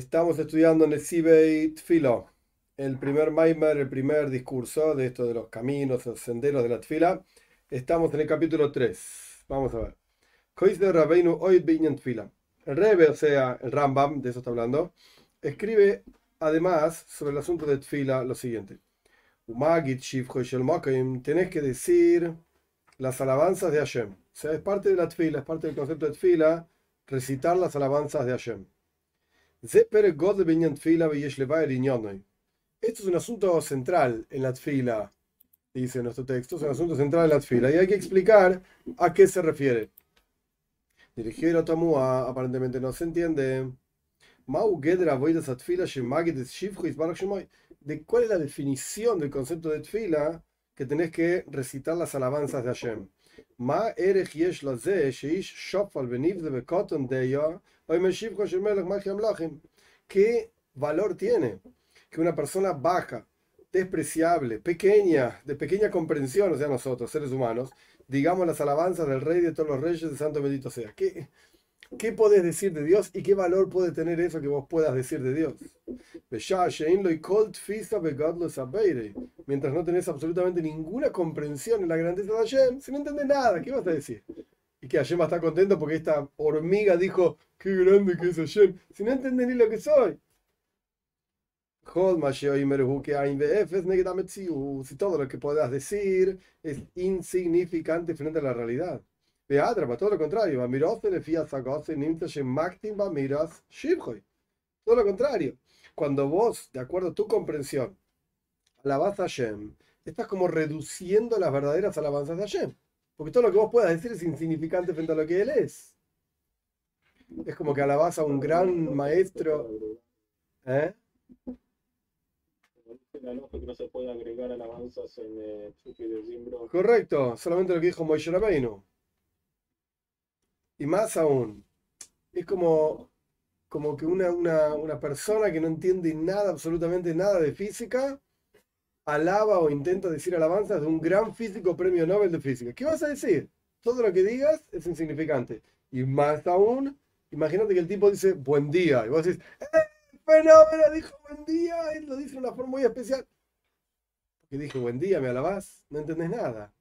Estamos estudiando Nesibei Tfilo, el primer Maimer, el primer discurso de esto de los caminos, los senderos de la Tfila. Estamos en el capítulo 3. Vamos a ver. El Rebe, o sea, el Rambam, de eso está hablando, escribe además sobre el asunto de Tfila lo siguiente. Tenés que decir las alabanzas de Hashem. O sea, es parte de la Tfila, es parte del concepto de Tfila, recitar las alabanzas de Hashem. Esto es un asunto central en la tfila, dice nuestro texto, es un asunto central en la tfila y hay que explicar a qué se refiere. Dirigió a Tamua, aparentemente no se entiende. ¿De cuál es la definición del concepto de tfila que tenés que recitar las alabanzas de Hashem? ¿Qué valor tiene que una persona baja, despreciable, pequeña, de pequeña comprensión, o sea, nosotros, seres humanos, digamos las alabanzas del Rey de todos los Reyes, de Santo Bendito sea? ¿Qué, ¿Qué podés decir de Dios y qué valor puede tener eso que vos puedas decir de Dios? Mientras no tenés absolutamente ninguna comprensión en la grandeza de Hashem, si no entendés nada, ¿qué vas a decir? Y que Hashem va a estar contento porque esta hormiga dijo, qué grande que es Hashem, si no entendés ni lo que soy. Si todo lo que puedas decir es insignificante frente a la realidad. Beadra, todo lo contrario. Todo lo contrario. Cuando vos, de acuerdo a tu comprensión, alabas a Hashem, estás como reduciendo las verdaderas alabanzas de Hashem. Porque todo lo que vos puedas decir es insignificante frente a lo que Él es. Es como que alabas a un gran maestro. ¿Eh? Correcto, solamente lo que dijo Moishe Rabbeinu. Y más aún, es como, como que una, una, persona que no entiende nada, absolutamente nada de física, alaba o intenta decir alabanzas de un gran físico premio Nobel de física. ¿Qué vas a decir? Todo lo que digas es insignificante. Y más aún, imagínate que el tipo dice buen día. Y vos decís, ¡eh! Fenómeno, dijo buen día. Él lo dice de una forma muy especial. Porque dije buen día, me alabás, no entendés nada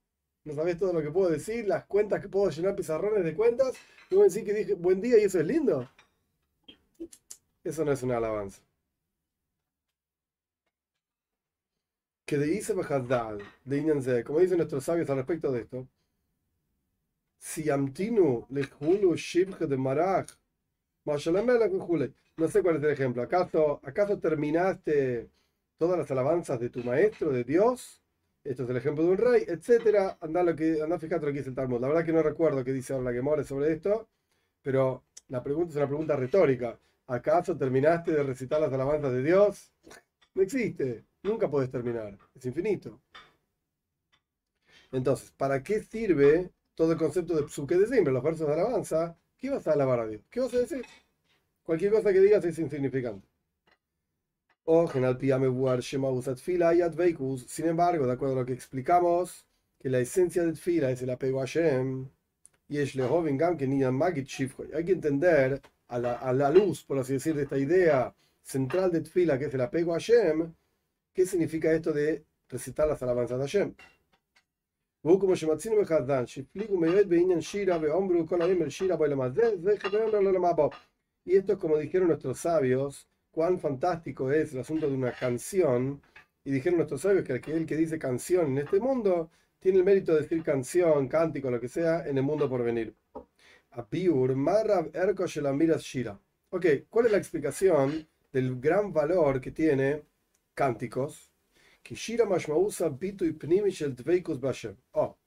no sabes todo lo que puedo decir, las cuentas que puedo llenar, pizarrones de cuentas, y voy a decir que dije buen día y eso es lindo. Eso no es una alabanza. Que de Isa de como dicen nuestros sabios al respecto de esto, si amtinu lejulu shibje de marach, no sé cuál es el ejemplo. ¿Acaso, ¿Acaso terminaste todas las alabanzas de tu maestro, de Dios? esto es el ejemplo de un rey, etcétera. Anda, lo fíjate lo que dice el Talmud. La verdad que no recuerdo qué dice ahora la que more sobre esto, pero la pregunta es una pregunta retórica. ¿Acaso terminaste de recitar las alabanzas de Dios? No existe, nunca puedes terminar, es infinito. Entonces, ¿para qué sirve todo el concepto de psuque de siempre, los versos de alabanza? ¿Qué vas a alabar a Dios? ¿Qué vas a decir? Cualquier cosa que digas es insignificante. Sin embargo, de acuerdo a lo que explicamos, que la esencia de Tfila es el apego a Hashem, y es Hay que entender a la, a la luz, por así decir, de esta idea central de Tfila, que es el apego a Hashem, qué significa esto de recitar las alabanzas de Hashem. Y esto es como dijeron nuestros sabios cuán fantástico es el asunto de una canción. Y dijeron nuestros sabios que aquel que dice canción en este mundo tiene el mérito de decir canción, cántico, lo que sea, en el mundo por venir. Apiur, Marab Shira. Ok, ¿cuál es la explicación del gran valor que tiene cánticos? Oh,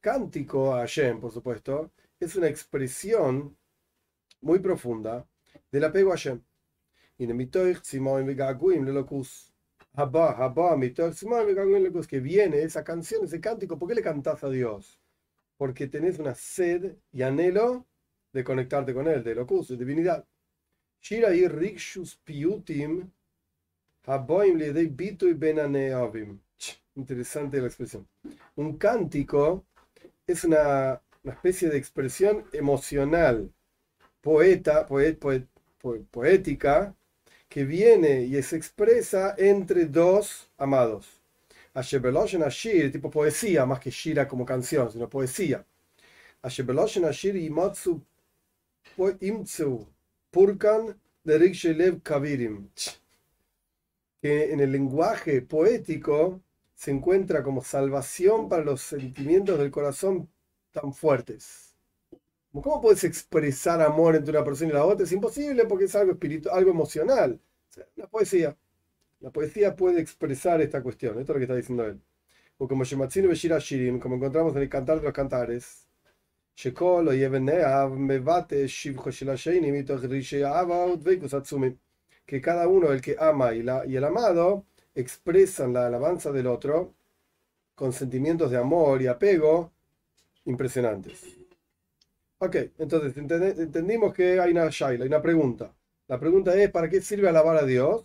cántico a Hashem, por supuesto, es una expresión muy profunda del apego a Hashem que viene esa canción, ese cántico, ¿por qué le cantás a Dios? Porque tenés una sed y anhelo de conectarte con Él, de de divinidad. Shira y rikshus piutim haboim le bitu y benaneavim. Interesante la expresión. Un cántico es una, una especie de expresión emocional, poeta, poet, poet, poética, que viene y se expresa entre dos amados. Ashebeloshen Ashir, tipo poesía, más que Shira como canción, sino poesía. Ashebeloshen Ashir Imotsu Imtsu Purkan de Lev Kavirim. Que en el lenguaje poético se encuentra como salvación para los sentimientos del corazón tan fuertes. ¿Cómo puedes expresar amor entre una persona y la otra? Es imposible porque es algo espiritual, algo emocional. la poesía. La poesía puede expresar esta cuestión. Esto es lo que está diciendo él. O como Shirim, como encontramos en el Cantar de los Cantares. Que cada uno, el que ama y, la, el amado, expresan la alabanza del otro con sentimientos de amor y apego impresionantes. Ok, entonces entendimos que hay una shaila, hay una pregunta. La pregunta es, ¿para qué sirve alabar a Dios?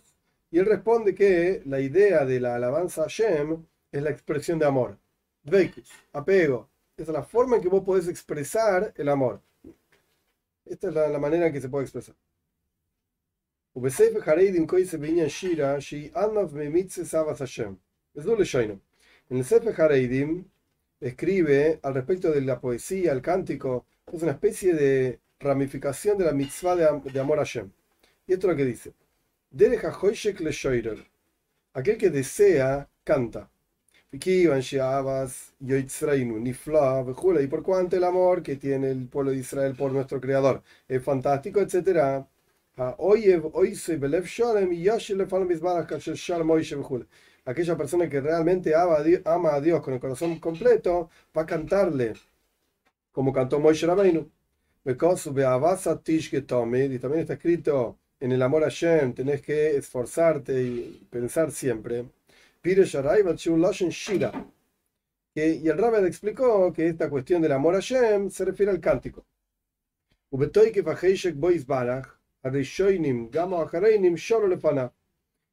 Y él responde que la idea de la alabanza a Shem es la expresión de amor. Veikus, apego. Esa es la forma en que vos podés expresar el amor. Esta es la, manera en que se puede expresar. En el Sefer Hareidim escribe al respecto de la poesía, el cántico, es una especie de ramificación de la mitzvah de, amor a Hashem. Y esto es lo que dice. Aquel que desea, canta. Y por cuanto el amor que tiene el pueblo de Israel por nuestro Creador es fantástico, etc aquella persona que realmente ama a Dios con el corazón completo, va a cantarle, como cantó Moshe Rabbeinu. Y también está escrito en el amor a Shem, tenés que esforzarte y pensar siempre. Y el Rabbi explicó que esta cuestión del amor a Shem se refiere al cántico.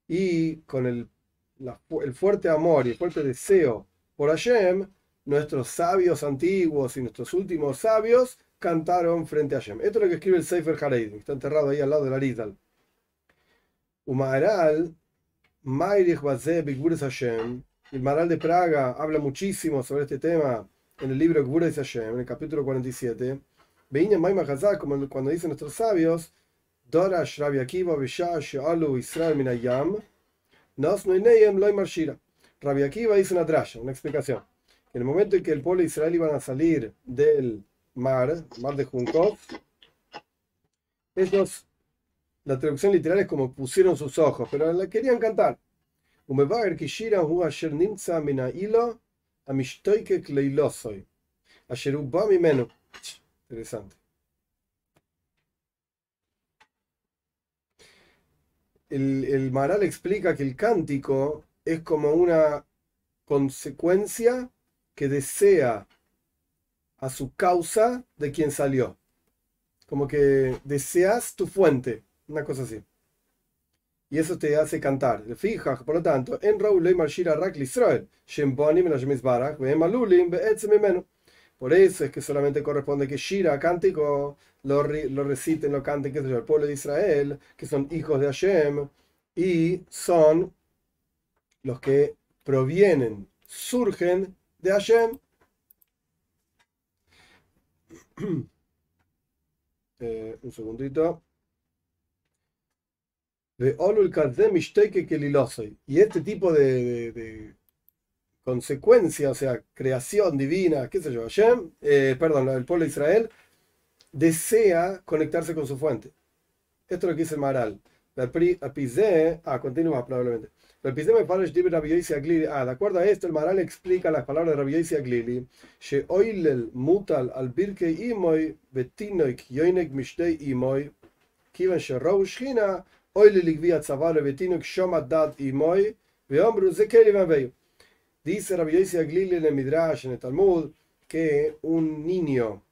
Y con el el fuerte amor y el fuerte deseo por Hashem, nuestros sabios antiguos y nuestros últimos sabios cantaron frente a Hashem. Esto es lo que escribe el Sefer Hareid, está enterrado ahí al lado del Arizal. Umaral, Mairich Hashem, el Maral de Praga habla muchísimo sobre este tema en el libro Gvures Hashem, en el capítulo 47. Veía Maima Hazak, como cuando dicen nuestros sabios, Dorash Rabbi Akiva Vishash Alu Israel Minayam, Rabbi Akiva hizo una drasha, una explicación. En el momento en que el pueblo de Israel iban a salir del mar, mar de Juncos, ellos, la traducción literal es como pusieron sus ojos, pero la querían cantar. Interesante. El, el Maral explica que el cántico es como una consecuencia que desea a su causa de quien salió. Como que deseas tu fuente, una cosa así. Y eso te hace cantar. Fija, por lo tanto, en Raúl Marshira Rak Israel, por eso es que solamente corresponde que Shira, cántico, lo, lo reciten, lo canten, sé yo, el pueblo de Israel, que son hijos de Hashem, y son los que provienen, surgen de Hashem. Eh, un segundito. Y este tipo de consecuencia, o sea, creación divina, qué sé yo, Hashem, eh, perdón, el pueblo de Israel, desea conectarse con su fuente. Esto es lo que dice Maral. Ah, continúa probablemente. Ah, de acuerdo a esto, el Maral explica las palabras de Rabbi Yossi Aglili. Sheoilel mutal al birke imoy betinoik yoinek mishtei imoy kivan sherou shchina oilel igviat zavale betinoik shomat dad imoy veomru zekeli vaveyu. Dice Rabbi Yossi en el Midrash, en el Talmud, que un niño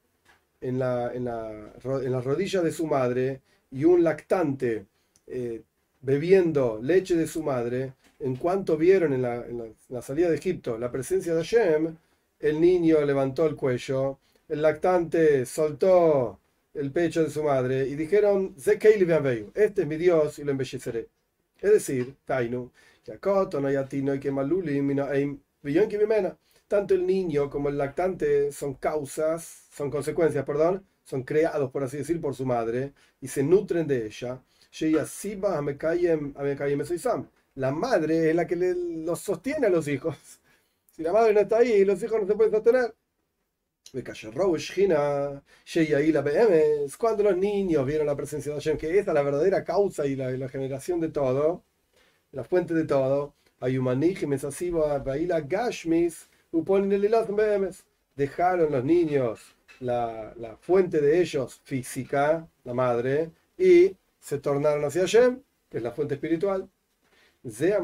en, la, en, la, en las rodillas de su madre y un lactante eh, bebiendo leche de su madre, en cuanto vieron en la, en la, salida de Egipto la presencia de Hashem, el niño levantó el cuello, el lactante soltó el pecho de su madre y dijeron, este es mi Dios y lo embelleceré. Es decir, Tainu, tanto el niño como el lactante son causas, son consecuencias, perdón, son creados, por así decir, por su madre y se nutren de ella. La madre es la que los sostiene a los hijos. Si la madre no está ahí, los hijos no se pueden sostener. Cuando los niños vieron la presencia de Hashem, que esa es la verdadera causa y la, generación de todo, la fuente de todo, dejaron los niños la, la fuente de ellos física, la madre, y se tornaron hacia Hashem, que es la fuente espiritual. Zea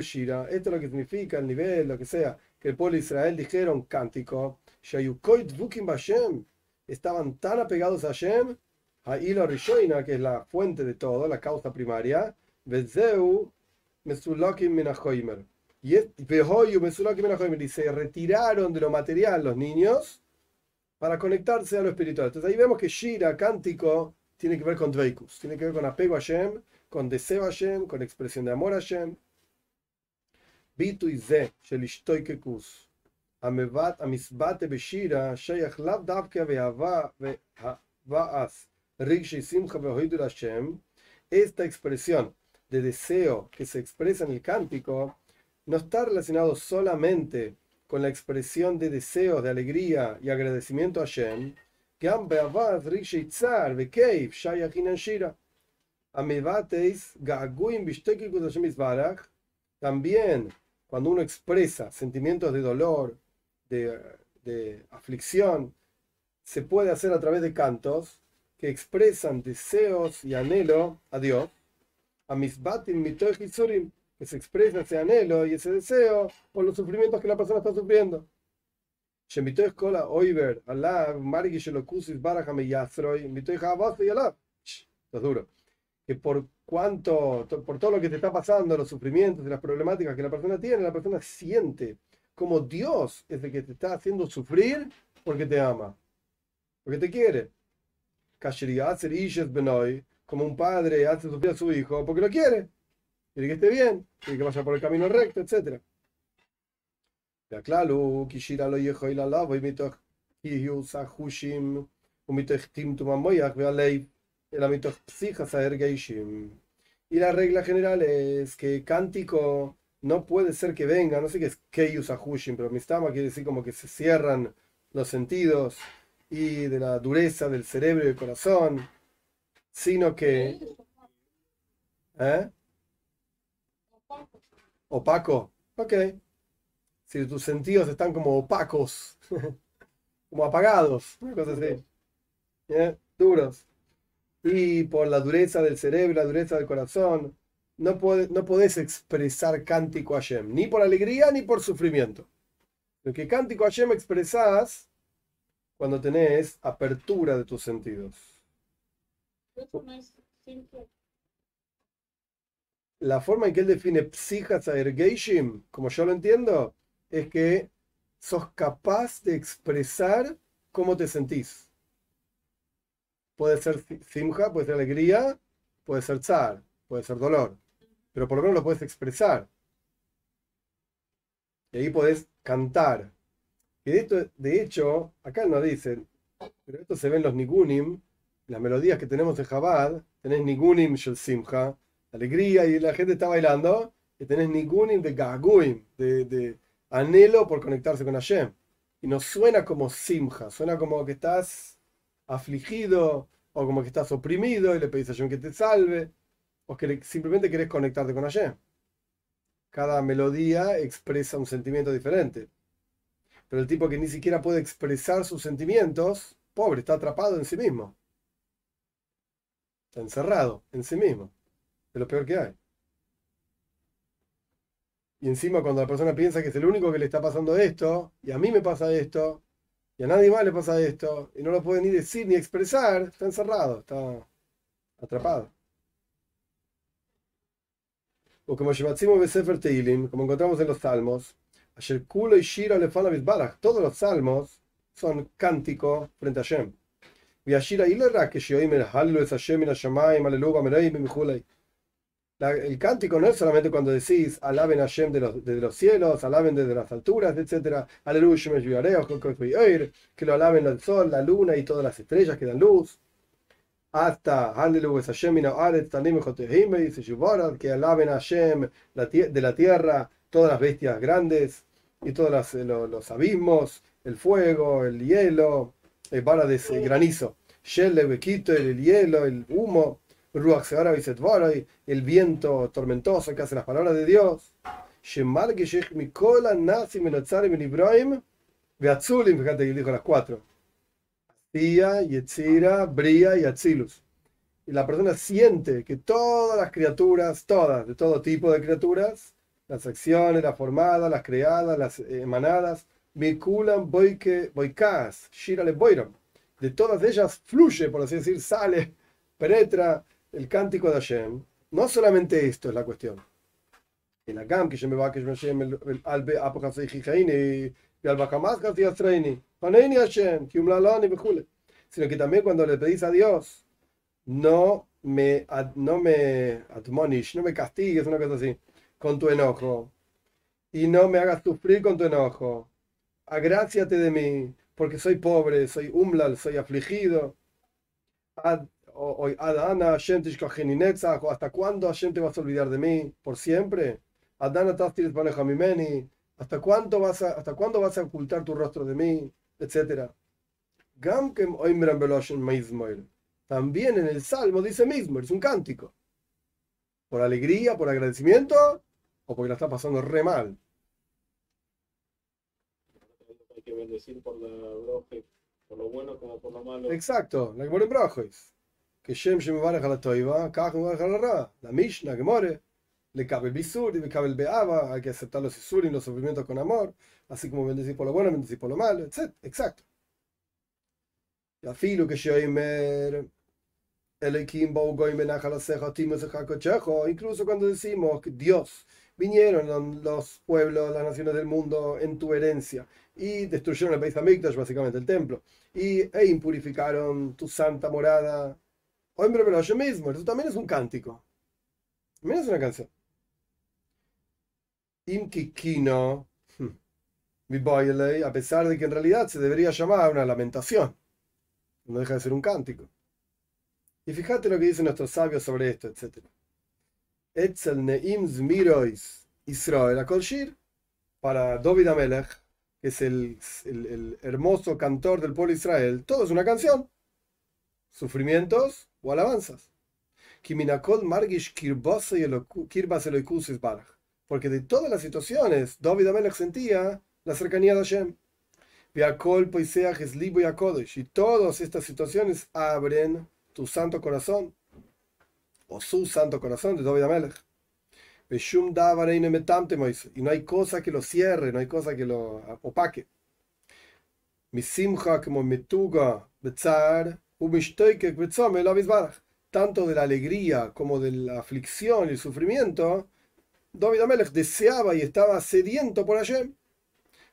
Shira, esto es lo que significa el nivel, lo que sea, que el pueblo de Israel dijeron cántico, estaban tan apegados a Hashem, a Ilo Rishoina, que es la fuente de todo, la causa primaria, Vezeu Mesulakim Menahoimer. Y es Vehoyu Mesulakim Menahoimer. Y se retiraron de lo material los niños para conectarse a lo espiritual. Entonces ahí vemos que Shira, cántico, tiene que ver con Dveikus, tiene que ver con apego a Hashem, con deseo a Hashem, con expresión de amor a Hashem. Bitu y Ze, Shelishtoikekus. Amevat, Amisbate Beshira, Sheyach Lav Davke Ve'ava Ve'avaas, Rigshe Simcha Ve'hoidul Hashem. Esta expresión de deseo que se expresa en el cántico no está relacionado solamente con la expresión de deseos de alegría y agradecimiento a Shem, también cuando uno expresa sentimientos de dolor, de, de aflicción, se puede hacer a través de cantos que expresan deseos y anhelo a Dios a misbatim mitoy que se expresa ese anhelo y ese deseo por los sufrimientos que la persona está sufriendo. oiver, Es duro. Que por cuanto, por todo lo que te está pasando, los sufrimientos y las problemáticas que la persona tiene, la persona siente como Dios es el que te está haciendo sufrir porque te ama, porque te quiere. Como un padre hace sufrir a su hijo porque lo quiere, quiere que esté bien, quiere que vaya por el camino recto, etc. Y la regla general es que cántico no puede ser que venga, no sé qué es Keyus Ahushim, pero Mistama quiere decir como que se cierran los sentidos y de la dureza del cerebro y del corazón, sino que... ¿Eh? Opaco. Ok. Si tus sentidos están como opacos, como apagados, una cosa así. ¿Eh? Duros. Y por la dureza del cerebro, la dureza del corazón, no, no podés expresar cántico a ni por alegría ni por sufrimiento. Lo que cántico a Hashem expresás cuando tenés apertura de tus sentidos. La forma en que él define psijas ergeishim, como yo lo entiendo, es que sos capaz de expresar cómo te sentís. Puede ser simja, puede ser alegría, puede ser zar, puede ser dolor pero por lo menos lo puedes expresar. Y ahí podés cantar. Y de, esto, de hecho, acá no dicen, pero esto se ve en los nigunim, las melodías que tenemos en Jabad, tenés nigunim shel simcha, alegría y la gente está bailando, y tenés nigunim de gaguim, de, de anhelo por conectarse con Hashem. Y no suena como simcha, suena como que estás afligido o como que estás oprimido y le pedís a Hashem que te salve o que simplemente querés conectarte con Hashem. Cada melodía expresa un sentimiento diferente. Pero el tipo que ni siquiera puede expresar sus sentimientos, pobre, está atrapado en sí mismo. Está encerrado en sí mismo. Es lo peor que hay. Y encima cuando la persona piensa que es el único que le está pasando esto, y a mí me pasa esto, y a nadie más le pasa esto, y no lo puede ni decir ni expresar, está encerrado, está atrapado. O como Besefer Teilim, como encontramos en los Salmos, Asher Kulo y Shira todos los salmos son cántico frente a Hashem. La- el cántico no es solamente cuando decís alaben a Hashem de los, los cielos, alaben desde las alturas, etc. Aleluya, que lo alaben el sol, la luna y todas las estrellas que dan luz. Hasta que alaben a Hashem de la tierra, todas las bestias grandes y todos los, abismos, el fuego, el hielo, el vara de granizo, Shele, Bequito, el hielo, el humo. Ruach Seara Visetvaray, el viento tormentoso que hace las palabras de Dios. Shemar Geshech Mikola Nasi Menotzarim Ben Ibrahim Beatzulim, fíjate que dijo las cuatro. Tia, Yetzira, Bria y Atzilus. Y la persona siente que todas las criaturas, todas, de todo tipo de criaturas, las acciones, las formadas, las creadas, las emanadas, Mikulam Boikas, Shirale Boiram. De todas ellas fluye, por así decir, sale, penetra el cántico de Hashem. No solamente esto es la cuestión. El Agam, que me va que Hashem, el Albe Apocasei Jijaini, y al Bajamaskas y Astreini, Paneini Hashem, Kiumlalani, Bejule. Sino que también cuando le pedís a Dios, no me, no me admonish, no me castigues, una cosa así, con tu enojo. Y no me hagas sufrir con tu enojo. Agráciate de mí, porque soy pobre, soy umlal, soy afligido. Ad- o, o Adana Hashem o hasta cuándo Hashem te vas a olvidar de mí, por siempre. Adana tastiris mimeni, hasta cuánto vas a, hasta cuándo vas a ocultar tu rostro de mí, etcétera. Gam kem oimran beloshen meizmoel. También en el Salmo dice mismo, es un cántico. Por alegría, por agradecimiento, o porque la está pasando re mal. Hay que bendecir por la por lo bueno como por lo malo. Exacto, la Gemora en Brajos. Que Shem Shem Baraj a la Toiva, Kaj Baraj a la Ra. La Mishnah, Gemore. Le cabe el bisur y le cabe el beaba. Hay que aceptar los isurim, los sufrimientos con amor. Así como bendecir por lo bueno, bendecir por lo malo, etc. Exacto. Y afilo que Shoimer. Incluso cuando decimos que Dios vinieron los pueblos, las naciones del mundo en tu herencia y destruyeron el Beis Hamikdash, básicamente el templo y, e impurificaron tu santa morada. Hombre, pero yo mismo, eso también es un cántico. También es una canción. Imkikino, baile, a pesar de que en realidad se debería llamar una lamentación. No deja de ser un cántico. Y fíjate lo que dicen nuestros sabios sobre esto, etc. Etzel Neim Zmirois Israel Akolshir, para David Amelech, que es el, el- hermoso cantor del pueblo de Israel, todo es una canción. Sufrimientos o alabanzas. Kiminakol Margish. Porque de todas las situaciones, David Amelech sentía la cercanía de Hashem. Y todas estas situaciones abren tu santo corazón. O su santo corazón de David Amelech. Y no hay cosa que lo cierre, no hay cosa que lo opaque. Misimcha como Metuga Baraj. Tanto de la alegría como de la aflicción y el sufrimiento, David Amelech deseaba y estaba sediento por Hashem.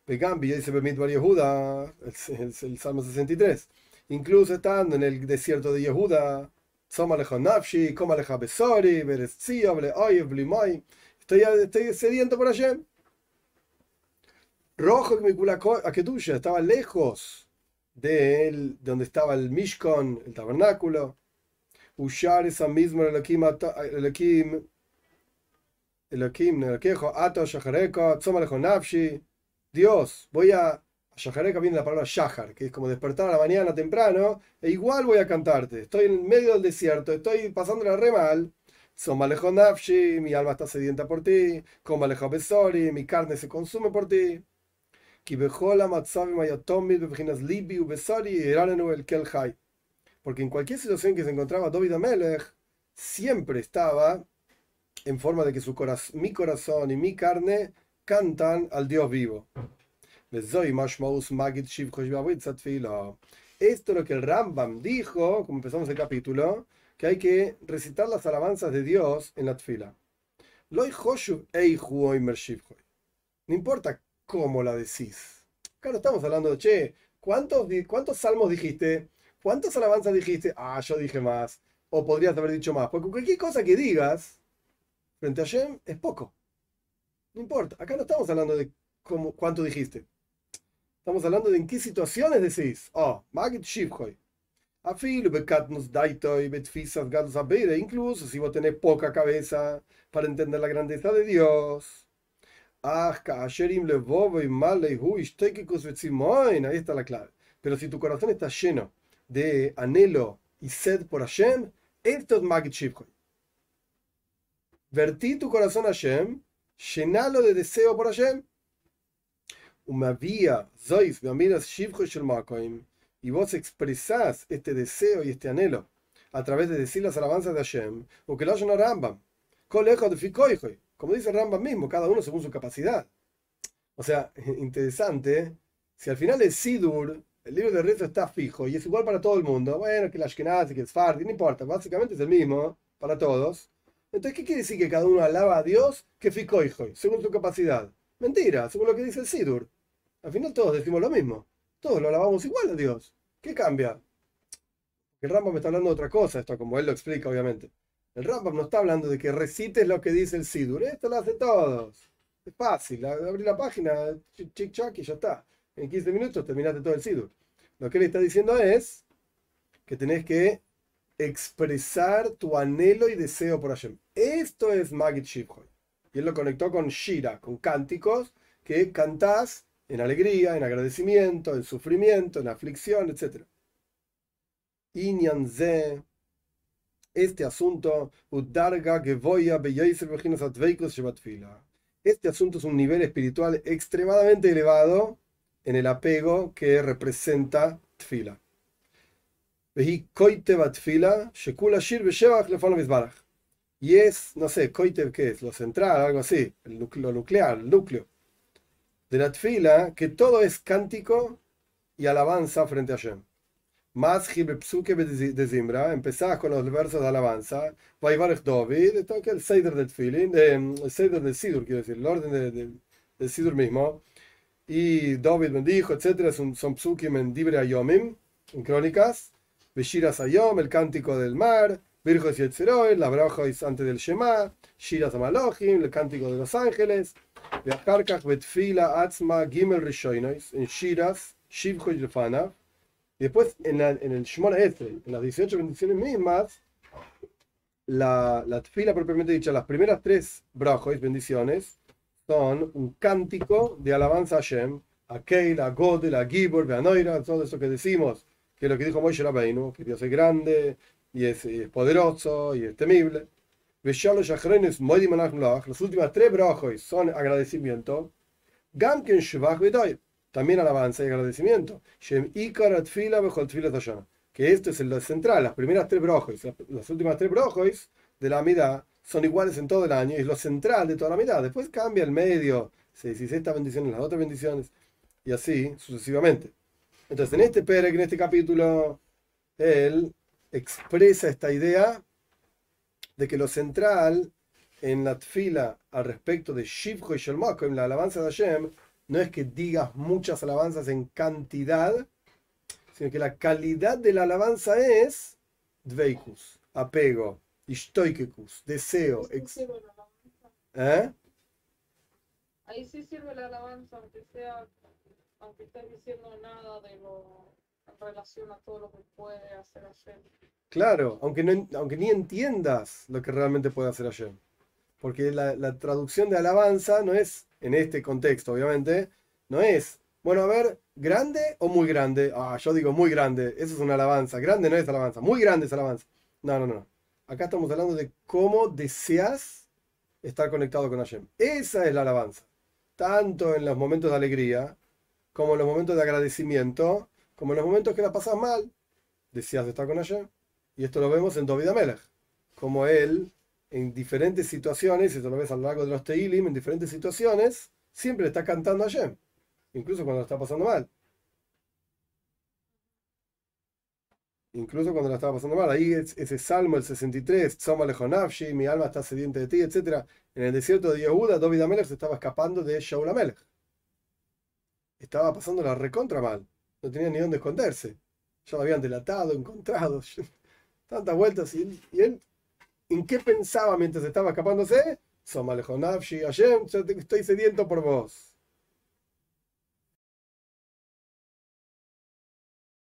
Begambi, ya dice Bemidbar Yehuda, el, el, el Salmo 63. Incluso estando en el desierto de Yehuda, Estoy, estoy sediento por Hashem. Rojo Aketusha estaba lejos de, él, de donde estaba el Mishkan, el tabernáculo. Ushar esa misma Elohim, Elohim, Elohim, Elokejo, Ato, Shahareka, Tzomalecha Nafshi. Dios, voy a. Shahareka viene la palabra Shahar, que es como despertar a la mañana temprano, e igual voy a cantarte. Estoy en medio del desierto, estoy pasándola re mal. Somalejo Nafshi, mi alma está sedienta por ti. Komalejo Besori, mi carne se consume por ti. Porque en cualquier situación que se encontraba David Amelech, siempre estaba en forma de que su corazón, mi corazón y mi carne cantan al Dios vivo. Esto es lo que el Rambam dijo, como empezamos el capítulo, que hay que recitar las alabanzas de Dios en la tfila. No importa cómo la decís. Claro, estamos hablando de, che, ¿cuántos, ¿cuántos salmos dijiste? ¿Cuántas alabanzas dijiste? Ah, yo dije más. O podrías haber dicho más. Porque cualquier cosa que digas, frente a Hashem es poco. No importa. Acá no estamos hablando de cómo, cuánto dijiste. Estamos hablando de en qué situaciones decís. Oh, Magit Shivhoy. Incluso si vos tenés poca cabeza para entender la grandeza de Dios. Ahí está la clave. Pero si tu corazón está lleno de anhelo y sed por Hashem, esto es Magit Shivhoy. Vertí tu corazón a Hashem, llenalo de deseo por Hashem. Y vos expresás este deseo y este anhelo a través de decir las alabanzas de Hashem, o que lo hayan a Rambam. Como dice Rambam mismo, cada uno según su capacidad. O sea, interesante, si al final el Sidur, el libro de rezo está fijo y es igual para todo el mundo, bueno, que el Ashkenazi, que el Sfardi, no importa, básicamente es el mismo para todos. Entonces, ¿qué quiere decir que cada uno alaba a Dios que fico hijo, según su capacidad? Mentira, según lo que dice el Sidur. Al final todos decimos lo mismo. Todos lo alabamos igual a Dios. ¿Qué cambia? El Rambam está hablando de otra cosa, esto como él lo explica, obviamente. El Rambam no está hablando de que recites lo que dice el Sidur. Esto lo hacen todos. Es fácil. Abrir la página, chic chac y ya está. En 15 minutos terminaste todo el Sidur. Lo que él está diciendo es que tenés que expresar tu anhelo y deseo por Hashem. Esto es Magit Shivhoy. Y él lo conectó con Shira, con cánticos que cantás en alegría, en agradecimiento, en sufrimiento, en aflicción, etc. Inyanze, este asunto, Este asunto es un nivel espiritual extremadamente elevado en el apego que representa Tfila. Y es, no sé, ¿qué es? Lo central, algo así, lo nuclear, el núcleo de la tfila, que todo es cántico y alabanza frente a Hashem. Más psuke de Zimbra, empezás con los versos de alabanza, Vaivarech David, que el Seider del Tfilin, el Seider del Sidur, quiero decir, el orden del Sidur mismo, y David bendijo, etc. Son, son psukim en Dibre Ayomim, en crónicas, Beshiras Ayom, el cántico del mar, Virgos y Etzeroy, la antes del Shema, Shiras Amalohim, el cántico de los ángeles, Beacharkach Betfila Atzma Gimel Rishoinois, en Shiras, Shivcho y y después en, la, en el Shemona Estre, en las 18 bendiciones mismas, la, la tfila propiamente dicha, las primeras tres brajois, bendiciones, son un cántico de alabanza a Hashem, a Keila, a Godel, a Gibor, a Noira, todo eso que decimos que es lo que dijo Moshe Rabbeinu, que Dios es grande y es, poderoso y es temible. Los últimos tres brajos son agradecimiento. También alabanza y agradecimiento. Que esto es lo central, las primeras tres brojos, las últimas tres brojos de la mitad son iguales en todo el año es lo central de toda la mitad. Después cambia el medio, se dice estas bendiciones, las otras bendiciones y así sucesivamente. Entonces, en este Perek, en este capítulo, él expresa esta idea de que lo central en la tfila al respecto de Shivcho y Shelmako, en la alabanza de Hashem, no es que digas muchas alabanzas en cantidad, sino que la calidad de la alabanza es dveikus, apego, ishtoikekus, deseo. ¿Eh? Ahí sí sirve la alabanza, aunque sea aunque estés diciendo nada de lo relación a todo lo que puede hacer Hashem. Claro, aunque, no, aunque ni entiendas lo que realmente puede hacer Hashem. Porque la, la, traducción de alabanza no es, en este contexto obviamente, no es, bueno, a ver, grande o muy grande. Ah, yo digo muy grande, eso es una alabanza. Grande no es alabanza, muy grande es alabanza. No, no, no. Acá estamos hablando de cómo deseas estar conectado con Hashem. Esa es la alabanza. Tanto en los momentos de alegría como en los momentos de agradecimiento, como en los momentos que la pasas mal, decías estar con Hashem. Y esto lo vemos en David Amelech, como él, en diferentes situaciones, y esto lo ves a lo largo de los Teilim, en diferentes situaciones, siempre está cantando a incluso cuando lo está pasando mal. Incluso cuando lo estaba pasando mal. Ahí ese salmo, el 63, Tzoma Lejonavshi, mi alma está sediente de ti, etc. En el desierto de Yehuda, David Amelech se estaba escapando de Shaul Amelech estaba pasando la recontra mal. No tenía ni dónde esconderse. Ya lo habían delatado, encontrado, tantas vueltas. Y él, ¿En qué pensaba mientras estaba escapándose? Somalejonavshi Hashem, yo estoy sediento por vos.